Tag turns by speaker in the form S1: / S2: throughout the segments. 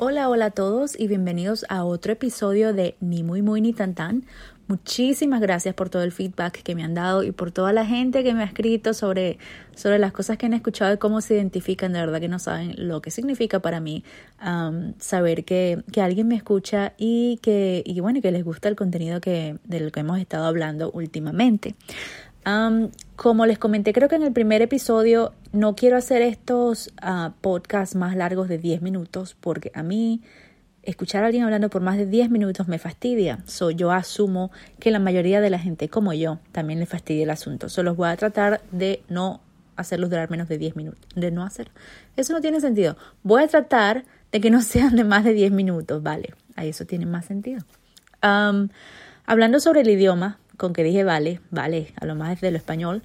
S1: Hola, hola a todos y bienvenidos a otro episodio de Ni muy muy ni tan tan. Muchísimas gracias por todo el feedback que me han dado y por toda la gente que me ha escrito sobre, sobre las cosas que han escuchado y cómo se identifican. De verdad que no saben lo que significa para mí um, saber que, que, alguien me escucha y que, y bueno, que les gusta el contenido que, del que hemos estado hablando últimamente como les comenté, creo que en el primer episodio no quiero hacer estos uh, podcasts más largos de 10 minutos porque a mí escuchar a alguien hablando por más de 10 minutos me fastidia. So, yo asumo que la mayoría de la gente como yo también le fastidia el asunto. Solo voy a tratar de no hacerlos durar menos de 10 minutos. De no hacer. Eso no tiene sentido. Voy a tratar de que no sean de más de 10 minutos. Vale, ahí eso tiene más sentido. hablando sobre el idioma, con que dije vale, vale, a lo más de lo español.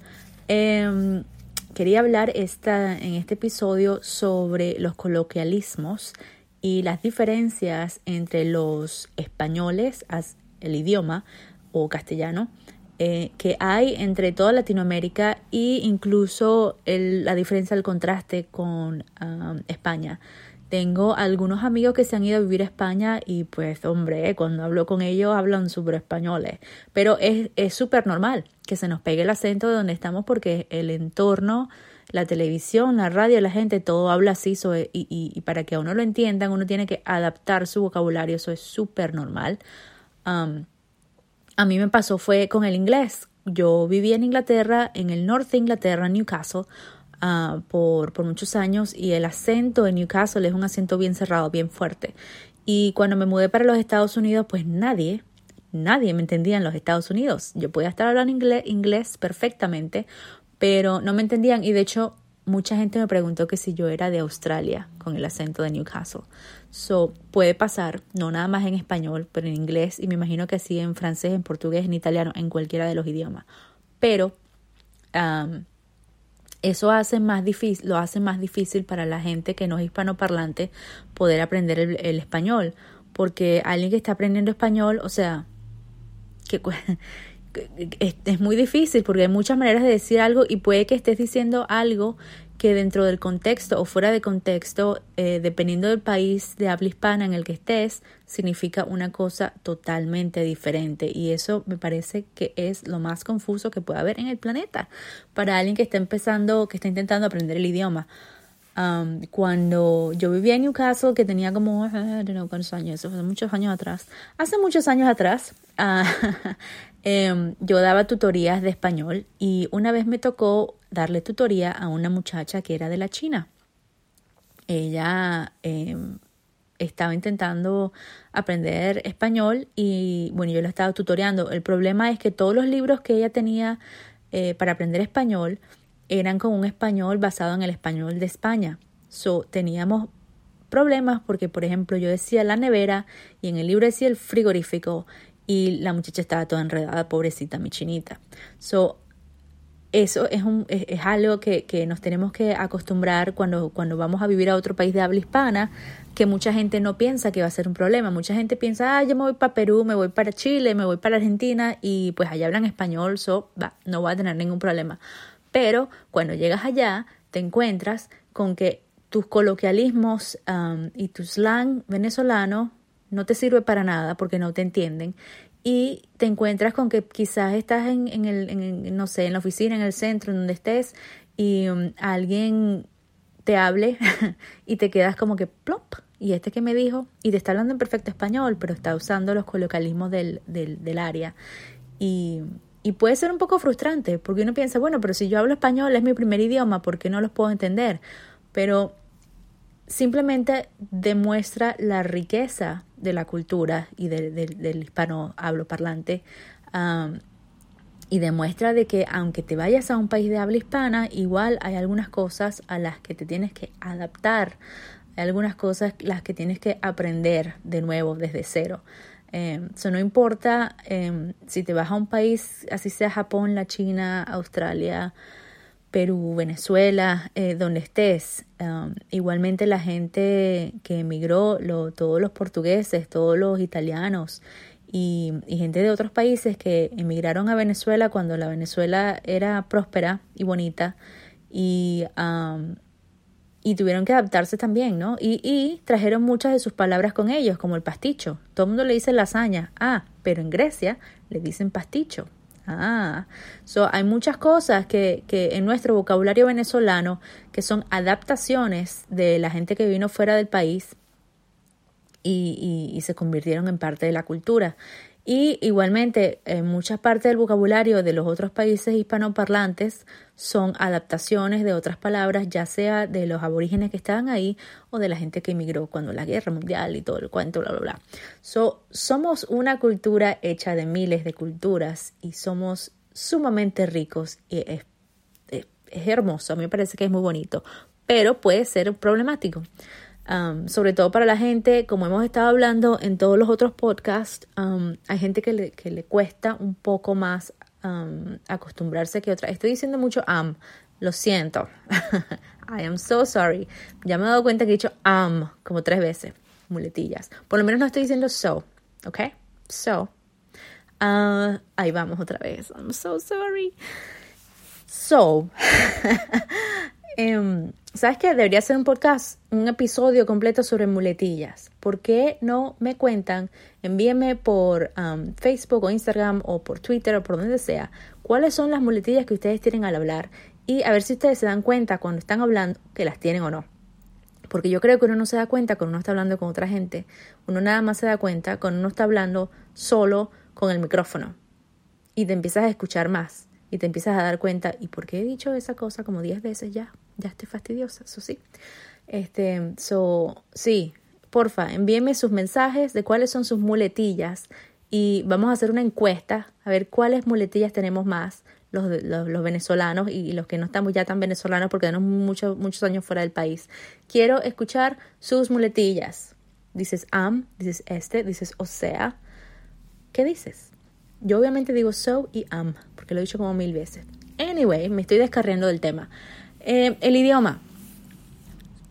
S1: Em, quería hablar esta, en este episodio sobre los coloquialismos y las diferencias entre los españoles, el idioma o castellano, eh, que hay entre toda Latinoamérica e incluso la diferencia, el contraste con España. Tengo algunos amigos que se han ido a vivir a España y pues hombre, cuando hablo con ellos hablan súper españoles. Pero es súper normal que se nos pegue el acento de donde estamos porque el entorno, la televisión, la radio, la gente, todo habla así. y, y, para que a uno lo entiendan, uno tiene que adaptar su vocabulario. Eso es súper normal. a mí me pasó fue con el inglés. Yo vivía en Inglaterra, en el norte de Inglaterra, Newcastle, Ah, por, muchos años y el acento en Newcastle es un acento bien cerrado, bien fuerte. Y cuando me mudé para los Estados Unidos, pues nadie, nadie me entendía en los Estados Unidos. Yo podía estar hablando inglés, perfectamente, pero no me entendían y de hecho mucha gente me preguntó que si yo era de Australia con el acento de Newcastle. So, puede pasar, no nada más en español, pero en inglés y me imagino que sí en francés, en portugués, en italiano, en cualquiera de los idiomas. Pero eso hace más difícil, lo hace más difícil para la gente que no es hispanoparlante poder aprender el, español, porque alguien que está aprendiendo español, o sea, que es, muy difícil porque hay muchas maneras de decir algo y puede que estés diciendo algo que dentro del contexto o fuera de contexto, eh, dependiendo del país de habla hispana en el que estés, significa una cosa totalmente diferente. Y eso me parece que es lo más confuso que puede haber en el planeta para alguien que está empezando, que está intentando aprender el idioma. cuando yo vivía en Newcastle, que tenía como, no cuántos años, eso fue muchos años atrás, hace muchos años atrás, uh, Em, yo daba tutorías de español y una vez me tocó darle tutoría a una muchacha que era de la China. Ella em, estaba intentando aprender español y bueno, yo la estaba tutoreando. El problema es que todos los libros que ella tenía eh, para aprender español eran con un español basado en el español de España. So, teníamos problemas porque, por ejemplo, yo decía la nevera y en el libro decía el frigorífico y la muchacha estaba toda enredada, pobrecita, mi chinita. So, eso es, un, es, algo que, nos tenemos que acostumbrar cuando, vamos a vivir a otro país de habla hispana, que mucha gente no piensa que va a ser un problema. Mucha gente piensa, ah, yo me voy para Perú, me voy para Chile, me voy para Argentina y pues allá hablan español, so, no va a tener ningún problema. Pero cuando llegas allá, te encuentras con que tus coloquialismos um, y tu slang venezolano no te sirve para nada porque no te entienden y te encuentras con que quizás estás en, en el, no sé, en la oficina, en el centro, en donde estés y um, alguien te hable y te quedas como que plop. Y este que me dijo, y te está hablando en perfecto español, pero está usando los colocalismos del, del, del área. Y, y puede ser un poco frustrante, porque uno piensa, bueno, pero si yo hablo español, es mi primer idioma, ¿por qué no los puedo entender? Pero simplemente demuestra la riqueza de la cultura y del hispano hablo parlante y demuestra de que aunque te vayas a un país de habla hispana, igual hay algunas cosas a las que te tienes que adaptar, hay algunas cosas las que tienes que aprender de nuevo desde cero. Em, no importa em, si te vas a un país, así sea Japón, la China, Australia, Perú, Venezuela, eh, donde estés. Igualmente la gente que emigró, todos los portugueses, todos los italianos y, gente de otros países que emigraron a Venezuela cuando la Venezuela era próspera y bonita y, um, y tuvieron que adaptarse también, ¿no? Y, y trajeron muchas de sus palabras con ellos, como el pasticho. Todo el mundo le dice lasaña, ah, pero en Grecia le dicen pasticho. Ah, so, hay muchas cosas que, que en nuestro vocabulario venezolano que son adaptaciones de la gente que vino fuera del país y, y, y se convirtieron en parte de la cultura. Y igualmente, en muchas partes del vocabulario de los otros países hispanoparlantes son adaptaciones de otras palabras, ya sea de los aborígenes que estaban ahí o de la gente que emigró cuando la guerra mundial y todo el cuento, bla, bla, bla. So, somos una cultura hecha de miles de culturas y somos sumamente ricos y es, es hermoso. A mí me parece que es muy bonito, pero puede ser problemático sobre todo para la gente, como hemos estado hablando en todos los otros podcasts, hay gente que le, que le cuesta un poco más acostumbrarse que otra. Estoy diciendo mucho am, lo siento. I am so sorry. Ya me he dado cuenta que he dicho am como tres veces, muletillas. Por lo menos no estoy diciendo so, ¿ok? So. Uh, ahí vamos otra vez. I'm so sorry. So. um, ¿Sabes qué? Debería ser un podcast, un episodio completo sobre muletillas. ¿Por qué no me cuentan? Envíenme por um, Facebook o Instagram o por Twitter o por donde sea cuáles son las muletillas que ustedes tienen al hablar y a ver si ustedes se dan cuenta cuando están hablando que las tienen o no. Porque yo creo que uno no se da cuenta cuando uno está hablando con otra gente. Uno nada más se da cuenta cuando uno está hablando solo con el micrófono y te empiezas a escuchar más y te empiezas a dar cuenta, ¿y por qué he dicho esa cosa como 10 veces ya? Ya estoy fastidiosa, eso sí. Este, so, sí, porfa, envíenme sus mensajes de cuáles son sus muletillas y vamos a hacer una encuesta a ver cuáles muletillas tenemos más los, los, los, venezolanos y los que no estamos ya tan venezolanos porque tenemos muchos muchos años fuera del país. Quiero escuchar sus muletillas. Dices am, dices este, dices o sea. ¿Qué dices? Yo obviamente digo so y am, porque lo he dicho como mil veces. Anyway, me estoy descarriendo del tema. Eh, el idioma.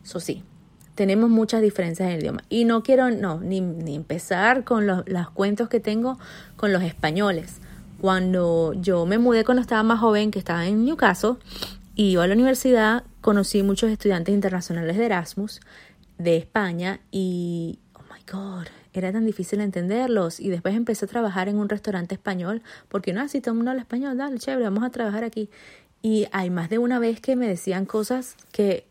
S1: Eso sí, tenemos muchas diferencias en el idioma. Y no quiero, no, ni, ni empezar con los, cuentos que tengo con los españoles. Cuando yo me mudé cuando estaba más joven, que estaba en Newcastle, y iba a la universidad, conocí muchos estudiantes internacionales de Erasmus de España y, oh my God, era tan difícil entenderlos y después empecé a trabajar en un restaurante español porque no, si todo el mundo habla español, dale, chévere, vamos a trabajar aquí. Y hay más de una vez que me decían cosas que,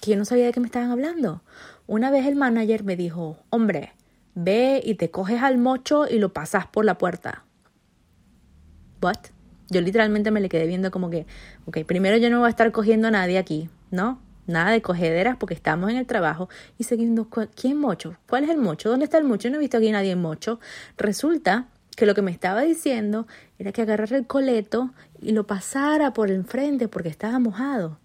S1: yo no sabía de qué me estaban hablando. Una vez el manager me dijo, hombre, ve y te coges al mocho y lo pasas por la puerta. What? Yo literalmente me le quedé viendo como que, ok, primero yo no voy a estar cogiendo a nadie aquí, ¿no? Nada de cogederas porque estamos en el trabajo y seguimos, ¿quién mocho? ¿Cuál es el mocho? ¿Dónde está el mocho? Yo no he visto aquí a nadie en mocho. Resulta que lo que me estaba diciendo era que agarrara el coleto y lo pasara por enfrente porque estaba mojado.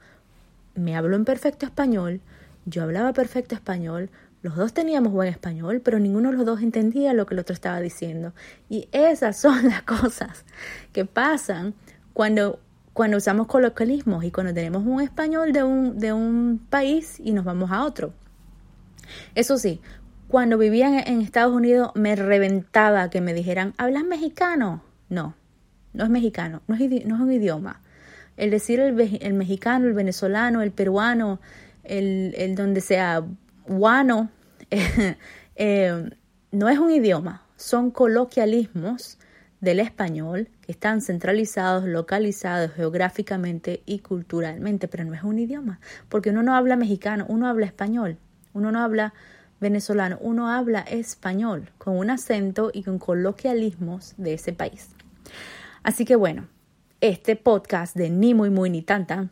S1: Me habló en perfecto español, yo hablaba perfecto español, los dos teníamos buen español, pero ninguno de los dos entendía lo que el otro estaba diciendo. Y esas son las cosas que pasan cuando cuando usamos colocalismos y cuando tenemos un español de un, de un país y nos vamos a otro. Eso sí, cuando vivía en, Estados Unidos me reventaba que me dijeran, ¿hablas mexicano? No, no es mexicano, no es, no es un idioma. El decir el, el, mexicano, el venezolano, el peruano, el, donde sea guano, eh, no es un idioma, son coloquialismos del español que están centralizados, localizados geográficamente y culturalmente, pero no es un idioma, porque uno no habla mexicano, uno habla español, uno no habla venezolano, uno habla español con un acento y con coloquialismos de ese país. Así que bueno, este podcast de Ni muy muy ni tanta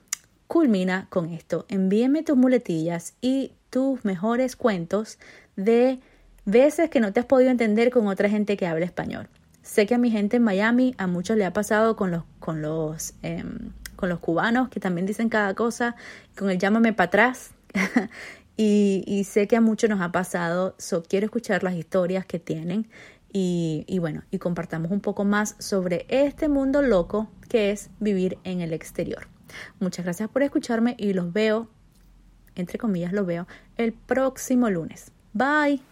S1: culmina con esto. Envíeme tus muletillas y tus mejores cuentos de veces que no te has podido entender con otra gente que habla español. Sé que a mi gente en Miami, a muchos le ha pasado con los, con los, eh, con los cubanos que también dicen cada cosa, con el llámame para atrás. y, y, sé que a muchos nos ha pasado. So, quiero escuchar las historias que tienen y, bueno, y compartamos un poco más sobre este mundo loco que es vivir en el exterior. Muchas gracias por escucharme y los veo, entre comillas, los veo el próximo lunes. Bye.